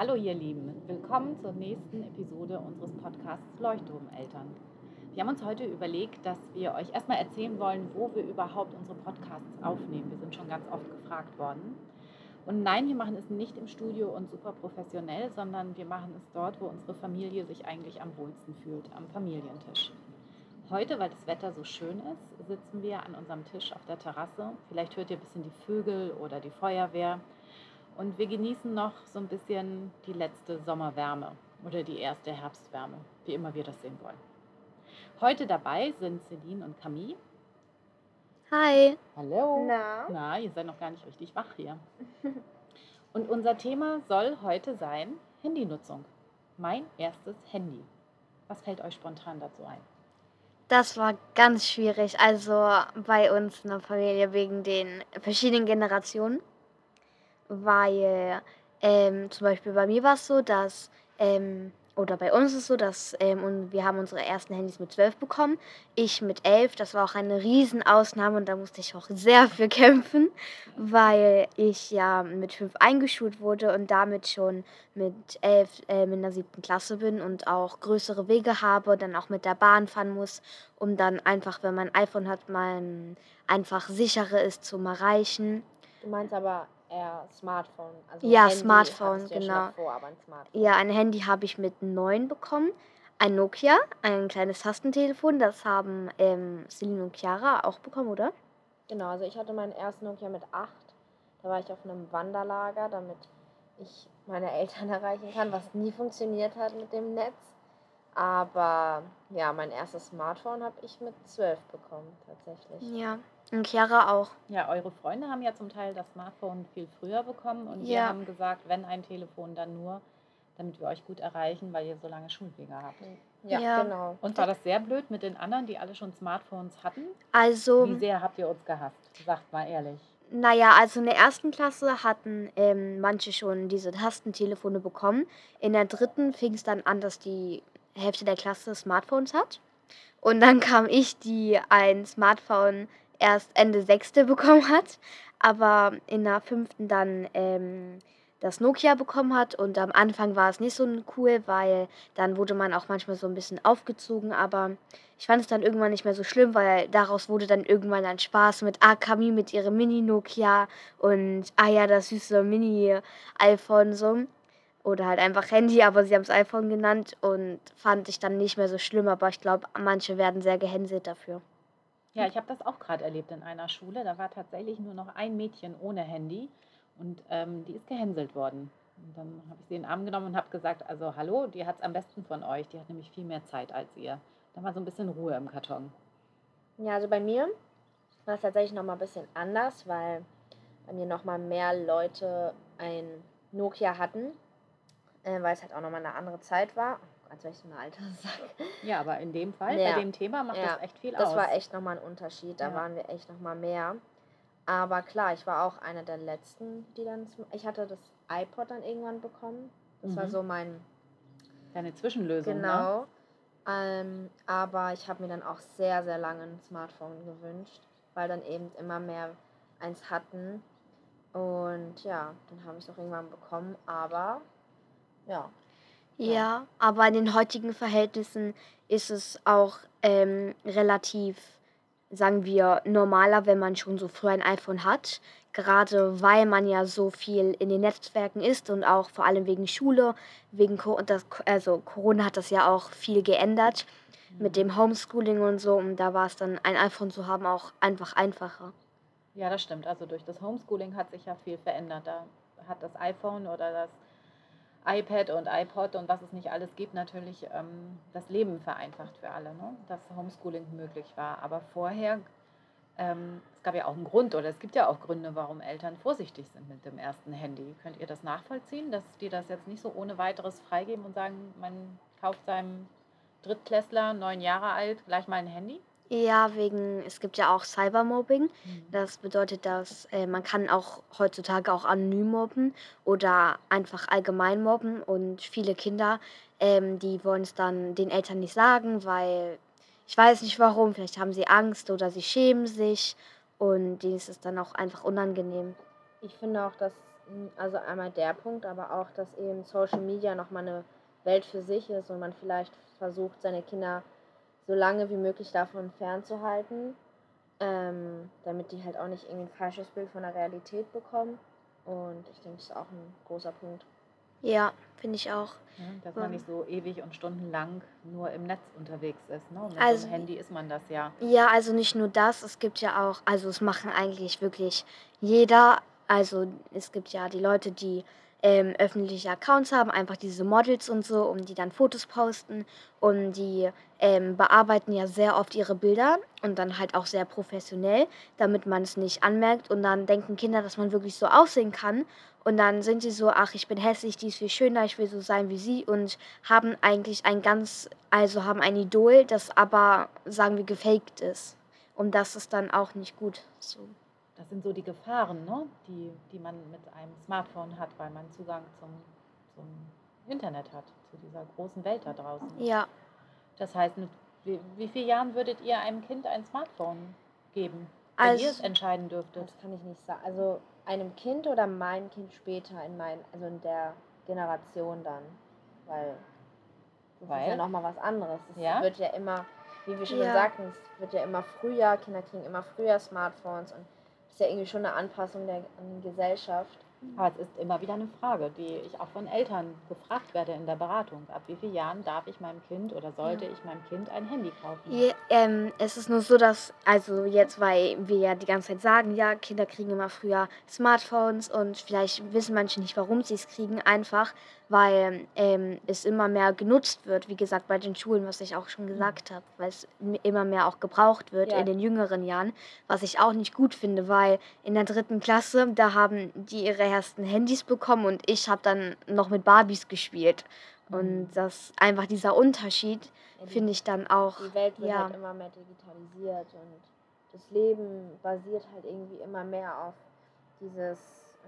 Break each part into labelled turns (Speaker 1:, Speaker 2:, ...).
Speaker 1: Hallo ihr Lieben, willkommen zur nächsten Episode unseres Podcasts Leuchtturmeltern. Wir haben uns heute überlegt, dass wir euch erstmal erzählen wollen, wo wir überhaupt unsere Podcasts aufnehmen. Wir sind schon ganz oft gefragt worden. Und nein, wir machen es nicht im Studio und super professionell, sondern wir machen es dort, wo unsere Familie sich eigentlich am wohlsten fühlt, am Familientisch. Heute, weil das Wetter so schön ist, sitzen wir an unserem Tisch auf der Terrasse. Vielleicht hört ihr ein bisschen die Vögel oder die Feuerwehr. Und wir genießen noch so ein bisschen die letzte Sommerwärme oder die erste Herbstwärme, wie immer wir das sehen wollen. Heute dabei sind Celine und Camille.
Speaker 2: Hi.
Speaker 1: Hallo.
Speaker 2: Na?
Speaker 1: Na, ihr seid noch gar nicht richtig wach hier. Und unser Thema soll heute sein Handynutzung. Mein erstes Handy. Was fällt euch spontan dazu ein?
Speaker 2: Das war ganz schwierig. Also bei uns in der Familie wegen den verschiedenen Generationen. Weil ähm, zum Beispiel bei mir war es so, dass, ähm, oder bei uns ist es so, dass ähm, und wir haben unsere ersten Handys mit 12 bekommen. Ich mit 11. Das war auch eine Riesenausnahme und da musste ich auch sehr für kämpfen, weil ich ja mit 5 eingeschult wurde und damit schon mit 11 ähm, in der siebten Klasse bin und auch größere Wege habe, dann auch mit der Bahn fahren muss, um dann einfach, wenn man ein iPhone hat, man einfach sicherer ist zum Erreichen.
Speaker 3: Du meinst aber eher Smartphone. Also
Speaker 2: Ja,
Speaker 3: Handy
Speaker 2: Smartphone,
Speaker 3: ja
Speaker 2: genau.
Speaker 3: davor, ein Smartphone.
Speaker 2: Ja, ein Handy habe ich mit 9 bekommen. Ein Nokia, ein kleines Tastentelefon, das haben ähm, Celine und Chiara auch bekommen, oder?
Speaker 3: Genau, also ich hatte meinen ersten Nokia mit 8. Da war ich auf einem Wanderlager, damit ich meine Eltern erreichen kann, was nie funktioniert hat mit dem Netz. Aber ja, mein erstes Smartphone habe ich mit 12 bekommen, tatsächlich.
Speaker 2: Ja. Und Chiara auch.
Speaker 1: Ja, eure Freunde haben ja zum Teil das Smartphone viel früher bekommen und wir
Speaker 2: Ja.
Speaker 1: haben gesagt, wenn ein Telefon, dann nur, damit wir euch gut erreichen, weil ihr so lange Schulwege habt.
Speaker 3: Ja,
Speaker 2: Ja.
Speaker 3: genau.
Speaker 1: Und war das sehr blöd mit den anderen, die alle schon Smartphones hatten?
Speaker 2: Also,
Speaker 1: Wie sehr habt ihr uns gehasst? Sagt mal ehrlich.
Speaker 2: naja, also in der ersten Klasse hatten ähm, manche schon diese Tastentelefone bekommen. In der dritten fing es dann an, dass die Hälfte der Klasse Smartphones hat. Und dann kam ich, die ein Smartphone erst Ende Sechste bekommen hat, aber in der fünften dann ähm, das Nokia bekommen hat. Und am Anfang war es nicht so cool, weil dann wurde man auch manchmal so ein bisschen aufgezogen. Aber ich fand es dann irgendwann nicht mehr so schlimm, weil daraus wurde dann irgendwann ein Spaß mit Akami, mit ihrem Mini-Nokia und ah ja, das süße Mini-iPhone so. Oder halt einfach Handy, aber sie haben es iPhone genannt und fand ich dann nicht mehr so schlimm. Aber ich glaube, manche werden sehr gehänselt dafür.
Speaker 1: Ja, ich habe das auch gerade erlebt in einer Schule. Da war tatsächlich nur noch ein Mädchen ohne Handy und ähm, die ist gehänselt worden. Und dann habe ich sie in den Arm genommen und habe gesagt, also hallo, die hat es am besten von euch. Die hat nämlich viel mehr Zeit als ihr. Da war so ein bisschen Ruhe im Karton.
Speaker 3: Ja, also bei mir war es tatsächlich nochmal ein bisschen anders, weil bei mir nochmal mehr Leute ein Nokia hatten, äh, weil es halt auch nochmal eine andere Zeit war. Oh, als wäre ich so eine alte Sack.
Speaker 1: Ja, aber in dem Fall,
Speaker 3: Ja.
Speaker 1: bei dem Thema macht
Speaker 3: Ja,
Speaker 1: das echt viel
Speaker 3: Das
Speaker 1: aus.
Speaker 3: war echt nochmal ein Unterschied. Da
Speaker 1: Ja.
Speaker 3: waren wir echt nochmal mehr. Aber klar, ich war auch einer der letzten, die dann. Ich hatte das iPod dann irgendwann bekommen. Das war
Speaker 1: Mhm.
Speaker 3: so mein.
Speaker 1: Deine Zwischenlösung, ne?
Speaker 3: Genau. Ähm, aber ich habe mir dann auch sehr, sehr lange ein Smartphone gewünscht, weil dann eben immer mehr eins hatten. Und ja, dann habe ich es auch irgendwann bekommen. Aber ja,
Speaker 2: Ja,
Speaker 3: Ja.
Speaker 2: aber in den heutigen Verhältnissen ist es auch ähm, relativ, sagen wir, normaler, wenn man schon so früh ein iPhone hat. Gerade weil man ja so viel in den Netzwerken ist und auch vor allem wegen Schule, wegen Co das, also Corona hat das ja auch viel geändert mit dem Homeschooling und so. Und da war es dann, ein iPhone zu haben, auch einfach einfacher.
Speaker 1: Ja, das stimmt. Also durch das Homeschooling hat sich ja viel verändert. Da hat das iPhone oder das iPad und iPod und was es nicht alles gibt, natürlich ähm, das Leben vereinfacht für alle, ne? dass Homeschooling möglich war. Aber vorher, ähm, es gab ja auch einen Grund oder es gibt ja auch Gründe, warum Eltern vorsichtig sind mit dem ersten Handy. Könnt ihr das nachvollziehen, dass die das jetzt nicht so ohne weiteres freigeben und sagen, man kauft seinem Drittklässler, neun Jahre alt, gleich mal ein Handy?
Speaker 2: Ja, wegen, es gibt ja auch Cybermobbing.
Speaker 1: Mhm.
Speaker 2: Das bedeutet, dass äh, man kann auch heutzutage auch anonym mobben oder einfach allgemein mobben und viele Kinder, ähm, die wollen es dann den Eltern nicht sagen, weil ich weiß nicht warum, vielleicht haben sie Angst oder sie schämen sich und denen ist es dann auch einfach unangenehm.
Speaker 3: ich finde auch, dass Hm, also einmal der Punkt, aber auch, dass eben Social Media nochmal eine Welt für sich ist und man vielleicht versucht, seine Kinder so lange wie möglich davon fernzuhalten, ähm, damit die halt auch nicht irgendwie ein falsches Bild von der Realität bekommen. Und ich denke, das ist auch ein großer Punkt.
Speaker 2: Ja, finde ich auch.
Speaker 1: Ja, dass man
Speaker 2: Ähm.
Speaker 1: nicht so ewig und stundenlang nur im Netz unterwegs ist. Ne? Mit so
Speaker 2: Also-
Speaker 1: einem Handy ist man das ja.
Speaker 2: Ja, also nicht nur das, es gibt ja auch, also es machen eigentlich wirklich jeder. Also es gibt ja die Leute, die ähm, öffentliche Accounts haben, einfach diese Models und so, um die dann Fotos posten. Und die ähm, bearbeiten ja sehr oft ihre Bilder und dann halt auch sehr professionell, damit man es nicht anmerkt. Und dann denken Kinder, dass man wirklich so aussehen kann. Und dann sind sie so, ach, ich bin hässlich, die ist viel schöner, ich will so sein wie sie und haben eigentlich ein ganz, also haben ein Idol, das aber, sagen wir, gefaked ist. Und das ist dann auch nicht gut. So.
Speaker 1: Das sind so die Gefahren, ne? die, die man mit einem Smartphone hat, weil man Zugang zum, zum Internet hat, zu dieser großen Welt da draußen.
Speaker 2: Ja,
Speaker 1: Das heißt, mit wie, wie vielen Jahren würdet ihr einem Kind ein Smartphone geben, wenn ihr es
Speaker 2: Also-
Speaker 1: entscheiden dürftet?
Speaker 3: Das kann ich nicht sagen. Also einem Kind oder mein Kind später in mein, also in der Generation dann. Weil das ist
Speaker 1: Weil?
Speaker 3: ja nochmal was anderes. Es
Speaker 1: Ja?
Speaker 3: wird ja immer, wie wir schon
Speaker 2: Ja.
Speaker 3: sagten, es wird ja immer früher, Kinder kriegen immer früher Smartphones und ist ja irgendwie schon eine Anpassung der an Gesellschaft.
Speaker 1: Aber es ist immer wieder eine Frage, die ich auch von Eltern gefragt werde in der Beratung. Ab wie vielen Jahren darf ich meinem Kind oder sollte ich meinem Kind ein Handy kaufen?
Speaker 2: Je, ähm, es ist nur so, dass, also jetzt, weil wir ja die ganze Zeit sagen, ja, Kinder kriegen immer früher Smartphones und vielleicht wissen manche nicht, warum sie es kriegen, einfach weil ähm, es immer mehr genutzt wird, wie gesagt, bei den Schulen, was ich auch schon gesagt habe, weil es immer mehr auch gebraucht wird
Speaker 3: Ja.
Speaker 2: in den jüngeren Jahren, was ich auch nicht gut finde, weil in der dritten Klasse, da haben die ihre ersten Handys bekommen und ich habe dann noch mit Barbies gespielt. Und
Speaker 1: Mhm.
Speaker 2: das einfach dieser Unterschied
Speaker 3: Ja, die-
Speaker 2: finde ich dann auch.
Speaker 3: Die Welt wird
Speaker 2: ja.
Speaker 3: halt immer mehr digitalisiert und das Leben basiert halt irgendwie immer mehr auf dieses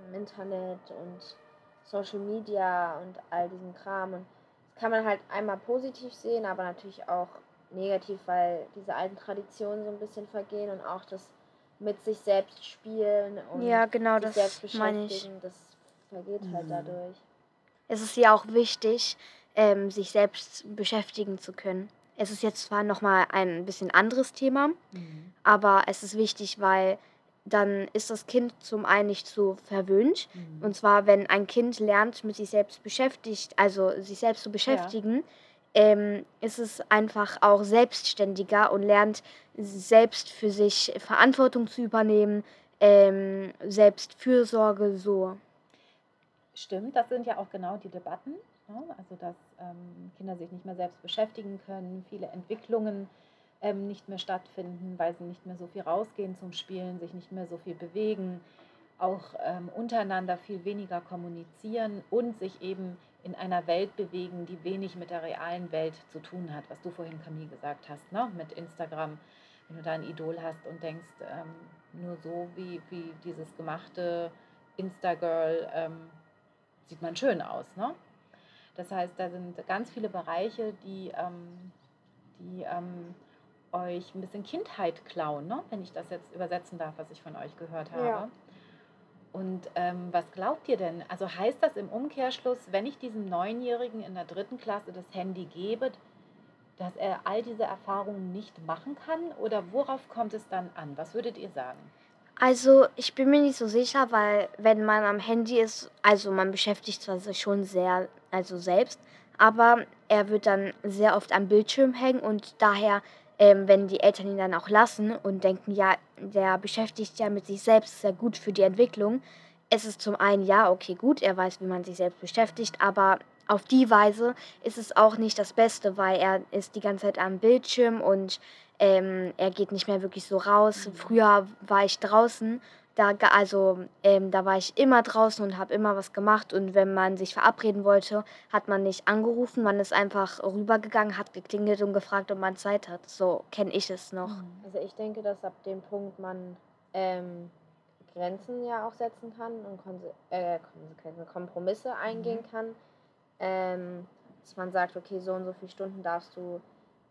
Speaker 3: ähm, Internet und Social Media und all diesen Kram. Und das kann man halt einmal positiv sehen, aber natürlich auch negativ, weil diese alten Traditionen so ein bisschen vergehen und auch das mit sich selbst spielen und
Speaker 2: Ja, genau,
Speaker 3: sich
Speaker 2: das
Speaker 3: selbst
Speaker 2: meine ich.
Speaker 3: beschäftigen, das vergeht halt
Speaker 1: Mhm.
Speaker 3: dadurch.
Speaker 2: Es ist ja auch wichtig, ähm, sich selbst beschäftigen zu können. Es ist jetzt zwar nochmal ein bisschen anderes Thema,
Speaker 1: Mhm.
Speaker 2: aber es ist wichtig, weil dann ist das Kind zum einen nicht so verwöhnt.
Speaker 1: Mhm.
Speaker 2: Und zwar, wenn ein Kind lernt, mit sich selbst beschäftigt, also sich selbst zu beschäftigen, ähm, ist es einfach auch selbstständiger und lernt selbst für sich Verantwortung zu übernehmen, ähm, Selbstfürsorge so.
Speaker 1: Stimmt, das sind ja auch genau die Debatten. Ne? Also, dass ähm, Kinder sich nicht mehr selbst beschäftigen können, viele Entwicklungen ähm, nicht mehr stattfinden, weil sie nicht mehr so viel rausgehen zum Spielen, sich nicht mehr so viel bewegen, auch ähm, untereinander viel weniger kommunizieren und sich eben in einer Welt bewegen, die wenig mit der realen Welt zu tun hat, was du vorhin, Camille, gesagt hast, ne? mit Instagram. Wenn du da ein Idol hast und denkst, ähm, nur so wie, wie dieses gemachte Instagirl ähm, sieht man schön aus. Ne? Das heißt, da sind ganz viele Bereiche, die, ähm, die ähm, euch ein bisschen Kindheit klauen, ne? wenn ich das jetzt übersetzen darf, was ich von euch gehört habe.
Speaker 3: Ja.
Speaker 1: Und ähm, was glaubt ihr denn? Also heißt das im Umkehrschluss, wenn ich diesem Neunjährigen in der dritten Klasse das Handy gebe, dass er all diese Erfahrungen nicht machen kann? Oder worauf kommt es dann an? Was würdet ihr sagen?
Speaker 2: Also, ich bin mir nicht so sicher, weil wenn man am Handy ist, also man beschäftigt sich schon sehr, also selbst, aber er wird dann sehr oft am Bildschirm hängen und daher, ähm, wenn die Eltern ihn dann auch lassen und denken, ja, der beschäftigt ja mit sich selbst, ist ja gut für die Entwicklung. Es ist zum einen, ja, okay, gut, er weiß, wie man sich selbst beschäftigt, aber auf die Weise ist es auch nicht das Beste, weil er ist die ganze Zeit am Bildschirm und ähm, er geht nicht mehr wirklich so raus.
Speaker 1: Mhm.
Speaker 2: Früher war ich draußen, da, ga- also, ähm, da war ich immer draußen und habe immer was gemacht. Und wenn man sich verabreden wollte, hat man nicht angerufen, man ist einfach rübergegangen, hat geklingelt und gefragt, ob man Zeit hat. So kenne ich es noch.
Speaker 3: Also ich denke, dass ab dem Punkt man ähm, Grenzen ja auch setzen kann und Konse äh, Konsequenzen, Kompromisse eingehen kann. Ähm, dass man sagt, okay, so und so viele Stunden darfst du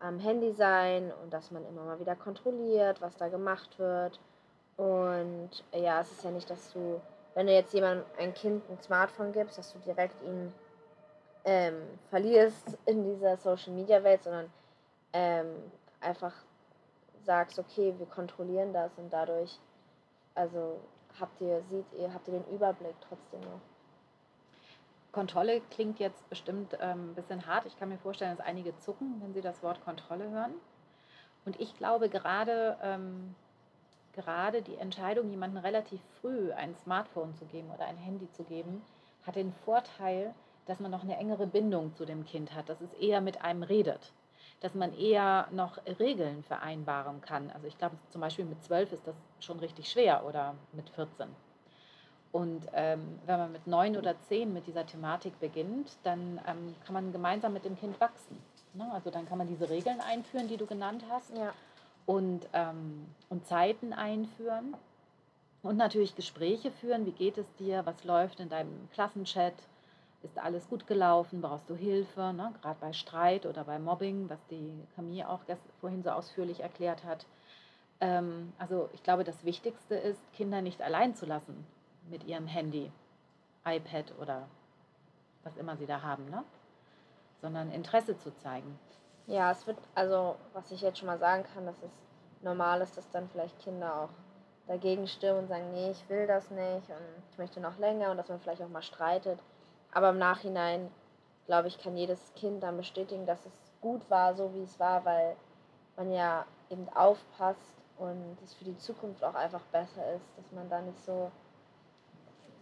Speaker 3: am Handy sein und dass man immer mal wieder kontrolliert, was da gemacht wird. Und ja, es ist ja nicht, dass du wenn du jetzt jemandem ein Kind ein Smartphone gibst, dass du direkt ihn ähm, verlierst in dieser Social Media Welt, sondern ähm, einfach sagst, okay, wir kontrollieren das und dadurch, also habt ihr, seht ihr, habt ihr den Überblick trotzdem noch.
Speaker 1: Kontrolle klingt jetzt bestimmt ähm, ein bisschen hart. Ich kann mir vorstellen, dass einige zucken, wenn sie das Wort Kontrolle hören. Und ich glaube, gerade, ähm, gerade die Entscheidung, jemandem relativ früh ein Smartphone zu geben oder ein Handy zu geben, hat den Vorteil, dass man noch eine engere Bindung zu dem Kind hat, dass es eher mit einem redet, dass man eher noch Regeln vereinbaren kann. Also ich glaube, zum Beispiel mit 12 ist das schon richtig schwer oder mit 14. Und ähm, wenn man mit neun oder zehn mit dieser Thematik beginnt, dann ähm, kann man gemeinsam mit dem Kind wachsen. Ne? Also dann kann man diese Regeln einführen, die du genannt hast,
Speaker 3: Ja.
Speaker 1: Und, ähm, und Zeiten einführen und natürlich Gespräche führen. Wie geht es dir? Was läuft in deinem Klassenchat? Ist alles gut gelaufen? Brauchst du Hilfe? Ne? Gerade bei Streit oder bei Mobbing, was die Camille auch vorhin so ausführlich erklärt hat. Ähm, also ich glaube, das Wichtigste ist, Kinder nicht allein zu lassen mit ihrem Handy, iPad oder was immer sie da haben, ne? sondern Interesse zu zeigen.
Speaker 3: Ja, es wird, also was ich jetzt schon mal sagen kann, dass es normal ist, dass dann vielleicht Kinder auch dagegen stimmen und sagen, nee, ich will das nicht und ich möchte noch länger und dass man vielleicht auch mal streitet. Aber im Nachhinein, glaube ich, kann jedes Kind dann bestätigen, dass es gut war, so wie es war, weil man ja eben aufpasst und es für die Zukunft auch einfach besser ist, dass man da nicht so,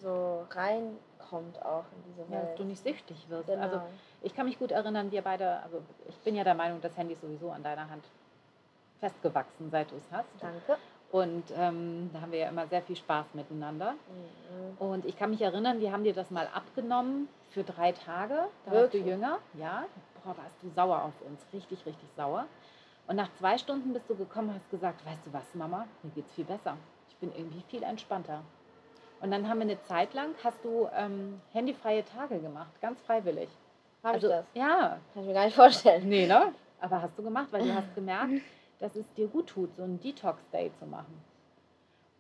Speaker 3: so reinkommt auch in diese
Speaker 1: Ja, dass
Speaker 3: Welt.
Speaker 1: du nicht süchtig wirst.
Speaker 3: genau.
Speaker 1: Also ich kann mich gut erinnern, wir beide, also ich bin ja der Meinung, das Handy ist sowieso an deiner Hand festgewachsen, seit du es hast.
Speaker 3: Danke.
Speaker 1: Und ähm, da haben wir ja immer sehr viel Spaß miteinander.
Speaker 3: Mhm.
Speaker 1: Und ich kann mich erinnern, wir haben dir das mal abgenommen für drei Tage. Da warst du jünger. Ja, boah, warst du sauer auf uns. Richtig, richtig sauer. Und nach zwei Stunden bist du gekommen und hast gesagt, weißt du was, Mama, mir geht's viel besser. Ich bin irgendwie viel entspannter. Und dann haben wir eine Zeit lang, hast du ähm, handyfreie Tage gemacht, ganz freiwillig.
Speaker 3: Habe
Speaker 1: also,
Speaker 3: ich das?
Speaker 1: Ja,
Speaker 3: Kann ich mir gar nicht vorstellen.
Speaker 1: nee, ne? Aber hast du gemacht, weil du hast gemerkt, dass es dir gut tut, so einen Detox-Day zu machen.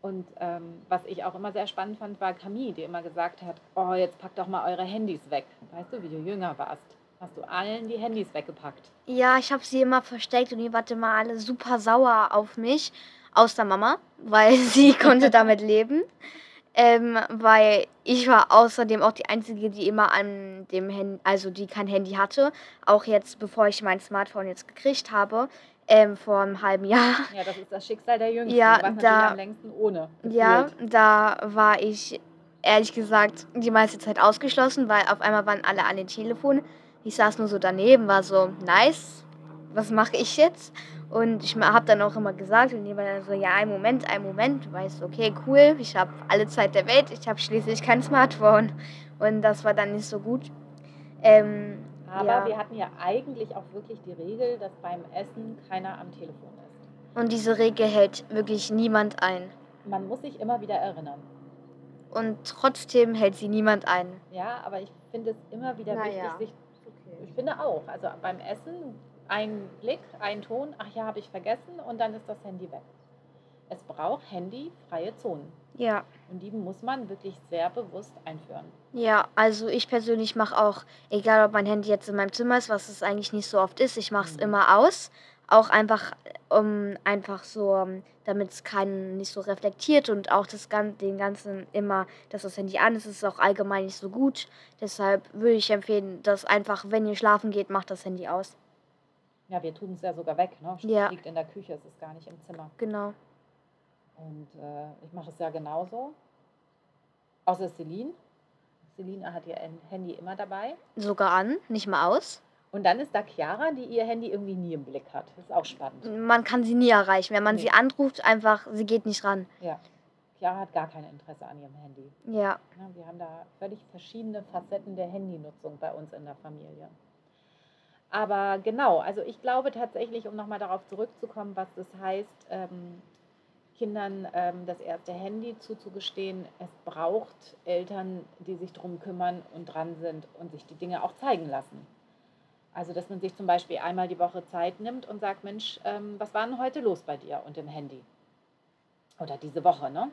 Speaker 1: Und ähm, was ich auch immer sehr spannend fand, war Camille, die immer gesagt hat, oh, jetzt packt doch mal eure Handys weg. Weißt du, wie du jünger warst, hast du allen die Handys weggepackt.
Speaker 2: Ja, ich habe sie immer versteckt und die waren immer alle super sauer auf mich, außer Mama, weil sie konnte damit leben. Ähm, weil ich war außerdem auch die Einzige, die immer an dem Handy, also die kein Handy hatte. Auch jetzt, bevor ich mein Smartphone jetzt gekriegt habe, ähm, vor einem halben Jahr.
Speaker 1: Ja, das ist das Schicksal der Jüngsten.
Speaker 2: Ja, da-
Speaker 1: am längsten ohne.
Speaker 2: Ja,
Speaker 1: gefühlt.
Speaker 2: da war ich ehrlich gesagt die meiste Zeit ausgeschlossen, weil auf einmal waren alle an den Telefonen. Ich saß nur so daneben, war so, nice, was mache ich jetzt? Und ich habe dann auch immer gesagt, und die war dann so, ja, ein Moment, ein Moment. Du weißt, okay, cool, ich habe alle Zeit der Welt, ich habe schließlich kein Smartphone. Und das war dann nicht so gut. Ähm,
Speaker 1: Aber
Speaker 2: ja.
Speaker 1: wir hatten ja eigentlich auch wirklich die Regel, dass beim Essen keiner am Telefon ist.
Speaker 2: Und diese Regel hält wirklich niemand ein.
Speaker 1: Man muss sich immer wieder erinnern.
Speaker 2: Und trotzdem hält sie niemand ein.
Speaker 1: Ja, aber ich finde es immer wieder
Speaker 3: Na
Speaker 1: wichtig, sich
Speaker 3: Okay.
Speaker 1: Ich finde auch. Also beim Essen ein Blick, ein Ton, ach ja, habe ich vergessen und dann ist das Handy weg. Es braucht handyfreie Zonen
Speaker 2: Ja.
Speaker 1: und die muss man wirklich sehr bewusst einführen.
Speaker 2: Ja, also ich persönlich mache auch, egal ob mein Handy jetzt in meinem Zimmer ist, was es eigentlich nicht so oft ist, ich mache es
Speaker 1: Mhm.
Speaker 2: immer aus. Auch einfach, um einfach so, damit es keinen nicht so reflektiert und auch das Gan den ganzen immer, dass das Handy an ist, ist auch allgemein nicht so gut. Deshalb würde ich empfehlen, dass einfach, wenn ihr schlafen geht, macht das Handy aus.
Speaker 1: Ja, wir tun es ja sogar weg. Ne?
Speaker 2: Ja.
Speaker 1: liegt in der Küche, es ist gar nicht im Zimmer.
Speaker 2: Genau.
Speaker 1: Und äh, ich mache es ja genauso. Außer Celine. Celine hat ihr Handy immer dabei.
Speaker 2: Sogar an, nicht mal aus.
Speaker 1: Und dann ist da Chiara, die ihr Handy irgendwie nie im Blick hat. Das ist auch spannend.
Speaker 2: Man kann sie nie erreichen. Wenn man
Speaker 1: Nee.
Speaker 2: sie anruft, einfach, sie geht nicht ran.
Speaker 1: Ja. Chiara hat gar kein Interesse an ihrem Handy.
Speaker 2: Ja.
Speaker 1: Ja, wir haben da völlig verschiedene Facetten der Handynutzung bei uns in der Familie. Aber genau, also ich glaube tatsächlich, um nochmal darauf zurückzukommen, was das heißt, ähm, Kindern ähm, das erste Handy zuzugestehen, es braucht Eltern, die sich darum kümmern und dran sind und sich die Dinge auch zeigen lassen. Also, dass man sich zum Beispiel einmal die Woche Zeit nimmt und sagt, Mensch, ähm, was war denn heute los bei dir und im Handy? Oder diese Woche, ne?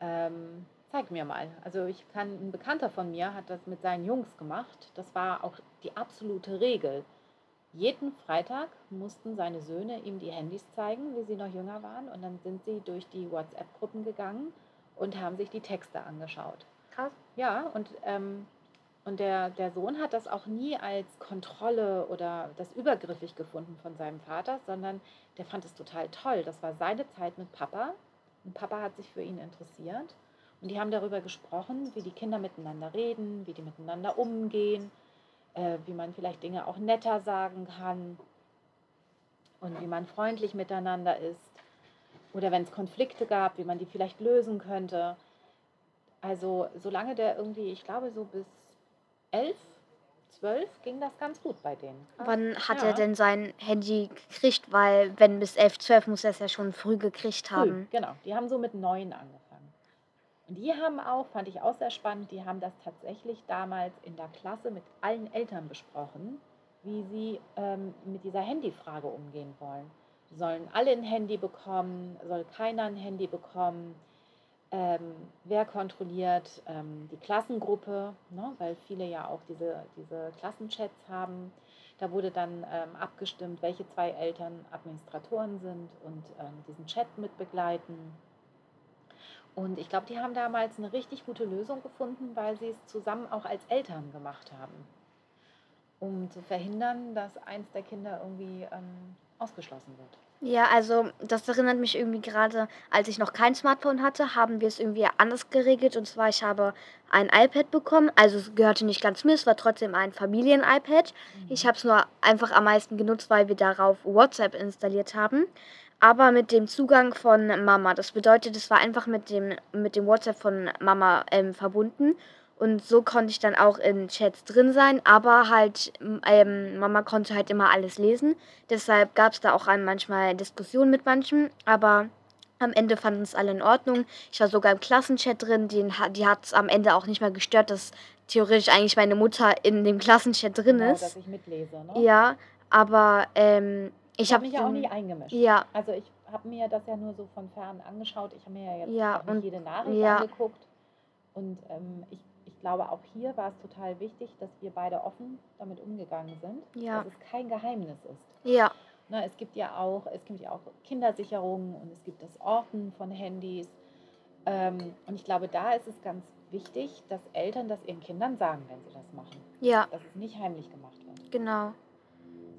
Speaker 1: Ähm, zeig mir mal. Also ich kann, ein Bekannter von mir hat das mit seinen Jungs gemacht. Das war auch die absolute Regel. Jeden Freitag mussten seine Söhne ihm die Handys zeigen, wie sie noch jünger waren. Und dann sind sie durch die WhatsApp-Gruppen gegangen und haben sich die Texte angeschaut.
Speaker 3: Krass.
Speaker 1: Ja, und, ähm, und der, der Sohn hat das auch nie als Kontrolle oder das übergriffig gefunden von seinem Vater, sondern der fand es total toll. Das war seine Zeit mit Papa. Und Papa hat sich für ihn interessiert. Und die haben darüber gesprochen, wie die Kinder miteinander reden, wie die miteinander umgehen, äh, wie man vielleicht Dinge auch netter sagen kann und wie man freundlich miteinander ist. Oder wenn es Konflikte gab, wie man die vielleicht lösen könnte. Also solange der irgendwie, ich glaube so bis elf, zwölf ging das ganz gut bei denen.
Speaker 2: Wann hat
Speaker 1: Ja.
Speaker 2: er denn sein Handy gekriegt? Weil, wenn bis 11, 12 muss er es ja schon früh gekriegt
Speaker 1: Früh,
Speaker 2: haben.
Speaker 1: genau. Die haben so mit neun angefangen. Und die haben auch, fand ich auch sehr spannend, die haben das tatsächlich damals in der Klasse mit allen Eltern besprochen, wie sie ähm, mit dieser Handyfrage umgehen wollen. Sollen alle ein Handy bekommen? Soll keiner ein Handy bekommen? Ähm, wer kontrolliert ähm, die Klassengruppe? Ne? Weil viele ja auch diese, diese Klassenchats haben. Da wurde dann ähm, abgestimmt, welche zwei Eltern Administratoren sind und ähm, diesen Chat mit begleiten. Und ich glaube, die haben damals eine richtig gute Lösung gefunden, weil sie es zusammen auch als Eltern gemacht haben, um zu verhindern, dass eins der Kinder irgendwie ähm, ausgeschlossen wird.
Speaker 2: Ja, also das erinnert mich irgendwie gerade, als ich noch kein Smartphone hatte, haben wir es irgendwie anders geregelt. Und zwar, ich habe ein iPad bekommen. Also es gehörte nicht ganz mir, es war trotzdem ein Familien-iPad. Ich habe es nur einfach am meisten genutzt, weil wir darauf WhatsApp installiert haben. Aber mit dem Zugang von Mama. Das bedeutet, es war einfach mit dem, mit dem WhatsApp von Mama ähm, verbunden. Und so konnte ich dann auch in Chats drin sein, aber halt, ähm, Mama konnte halt immer alles lesen. Deshalb gab es da auch manchmal Diskussionen mit manchen, aber am Ende fanden es alle in Ordnung. Ich war sogar im Klassenchat drin, ha- die hat es am Ende auch nicht mehr gestört, dass theoretisch eigentlich meine Mutter in dem Klassenchat drin
Speaker 1: genau,
Speaker 2: ist.
Speaker 1: dass ich mitlese. Ne?
Speaker 2: Ja, aber ähm,
Speaker 1: ich habe mich ja auch nie eingemischt.
Speaker 2: Ja,
Speaker 1: Also ich habe mir das ja nur so von fern angeschaut. Ich habe mir ja jetzt
Speaker 2: Ja,
Speaker 1: nicht
Speaker 2: und-
Speaker 1: jede Nachricht
Speaker 2: ja.
Speaker 1: angeguckt. Und ähm, ich, ich glaube, auch hier war es total wichtig, dass wir beide offen damit umgegangen sind.
Speaker 2: Ja.
Speaker 1: Dass es kein Geheimnis ist.
Speaker 2: ja,
Speaker 1: Ne, es gibt ja auch, es gibt ja auch Kindersicherungen und es gibt das Orten von Handys. Ähm, und ich glaube, da ist es ganz wichtig, dass Eltern das ihren Kindern sagen, wenn sie das machen.
Speaker 2: ja,
Speaker 1: Dass es nicht heimlich gemacht wird.
Speaker 2: genau.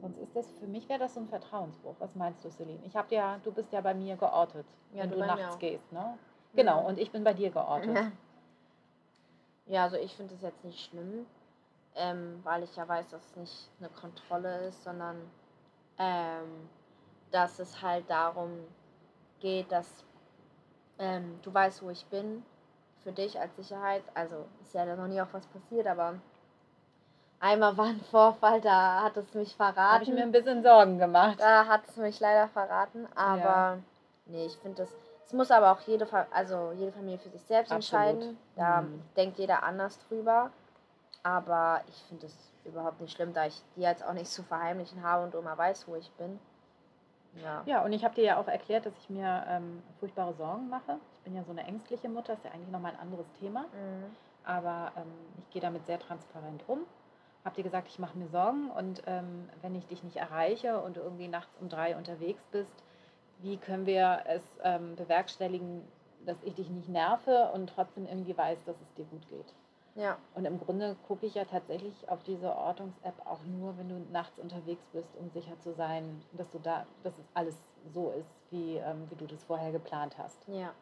Speaker 1: Sonst ist das, für mich wäre das so ein Vertrauensbruch. Was meinst du, Celine? Ich habe ja, du bist ja bei mir geortet,
Speaker 3: Ja,
Speaker 1: wenn
Speaker 3: du
Speaker 1: du nachts gehst, ne? Genau, und ich bin bei dir geortet.
Speaker 3: Ja. Also ich finde es jetzt nicht schlimm, ähm, weil ich ja weiß, dass es nicht eine Kontrolle ist, sondern ähm, dass es halt darum geht, dass ähm, du weißt, wo ich bin, für dich als Sicherheit. Also ist ja noch nie auch was passiert, aber einmal war ein Vorfall, da hat es mich
Speaker 1: Da habe ich mir ein
Speaker 3: verraten.
Speaker 1: bisschen Sorgen gemacht.
Speaker 3: Da hat es mich leider verraten, aber
Speaker 1: Ja.
Speaker 3: nee, ich finde das. Es muss aber auch jede, also jede Familie für sich selbst
Speaker 1: Absolut.
Speaker 3: entscheiden. Da
Speaker 1: Mhm.
Speaker 3: denkt jeder anders drüber. Aber ich finde es überhaupt nicht schlimm, da ich die jetzt auch nicht zu verheimlichen habe und Oma weiß, wo ich bin. Ja.
Speaker 1: Ja, und ich habe dir ja auch erklärt, dass ich mir ähm, furchtbare Sorgen mache. Ich bin ja so eine ängstliche Mutter, ist ja eigentlich nochmal ein anderes Thema.
Speaker 3: Mhm.
Speaker 1: Aber ähm, ich gehe damit sehr transparent um. Hab dir gesagt, ich mache mir Sorgen und ähm, wenn ich dich nicht erreiche und du irgendwie nachts um drei unterwegs bist, wie können wir es ähm, bewerkstelligen, dass ich dich nicht nerve und trotzdem irgendwie weiß, dass es dir gut geht.
Speaker 3: Ja.
Speaker 1: Und im Grunde gucke ich ja tatsächlich auf diese Ortungs-App auch nur, wenn du nachts unterwegs bist, um sicher zu sein, dass du da, dass es alles so ist, wie, ähm, wie du das vorher geplant hast.
Speaker 3: Ja.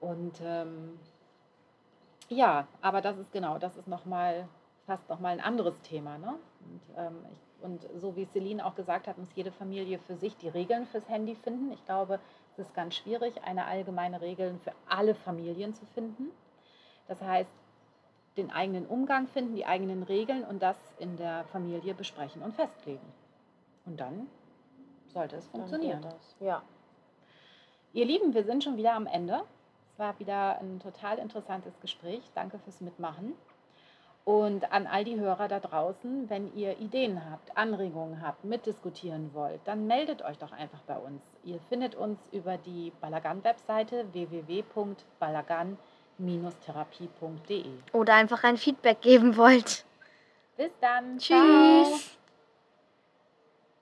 Speaker 1: Und ähm, ja, aber das ist genau, das ist nochmal fast nochmal ein anderes Thema. Ne? Und, ähm, ich, und so wie Celine auch gesagt hat, muss jede Familie für sich die Regeln fürs Handy finden. Ich glaube, es ist ganz schwierig, eine allgemeine Regel für alle Familien zu finden. Das heißt, den eigenen Umgang finden, die eigenen Regeln und das in der Familie besprechen und festlegen. Und dann sollte es funktionieren.
Speaker 3: das. Ja.
Speaker 1: Ihr Lieben, wir sind schon wieder am Ende. Es war wieder ein total interessantes Gespräch. Danke fürs Mitmachen. Und an all die Hörer da draußen, wenn ihr Ideen habt, Anregungen habt, mitdiskutieren wollt, dann meldet euch doch einfach bei uns. Ihr findet uns über die Balagan-Webseite www.balagan.de therapie.de.
Speaker 2: Oder einfach ein Feedback geben wollt.
Speaker 1: Bis dann.
Speaker 2: Tschüss.
Speaker 1: Ciao.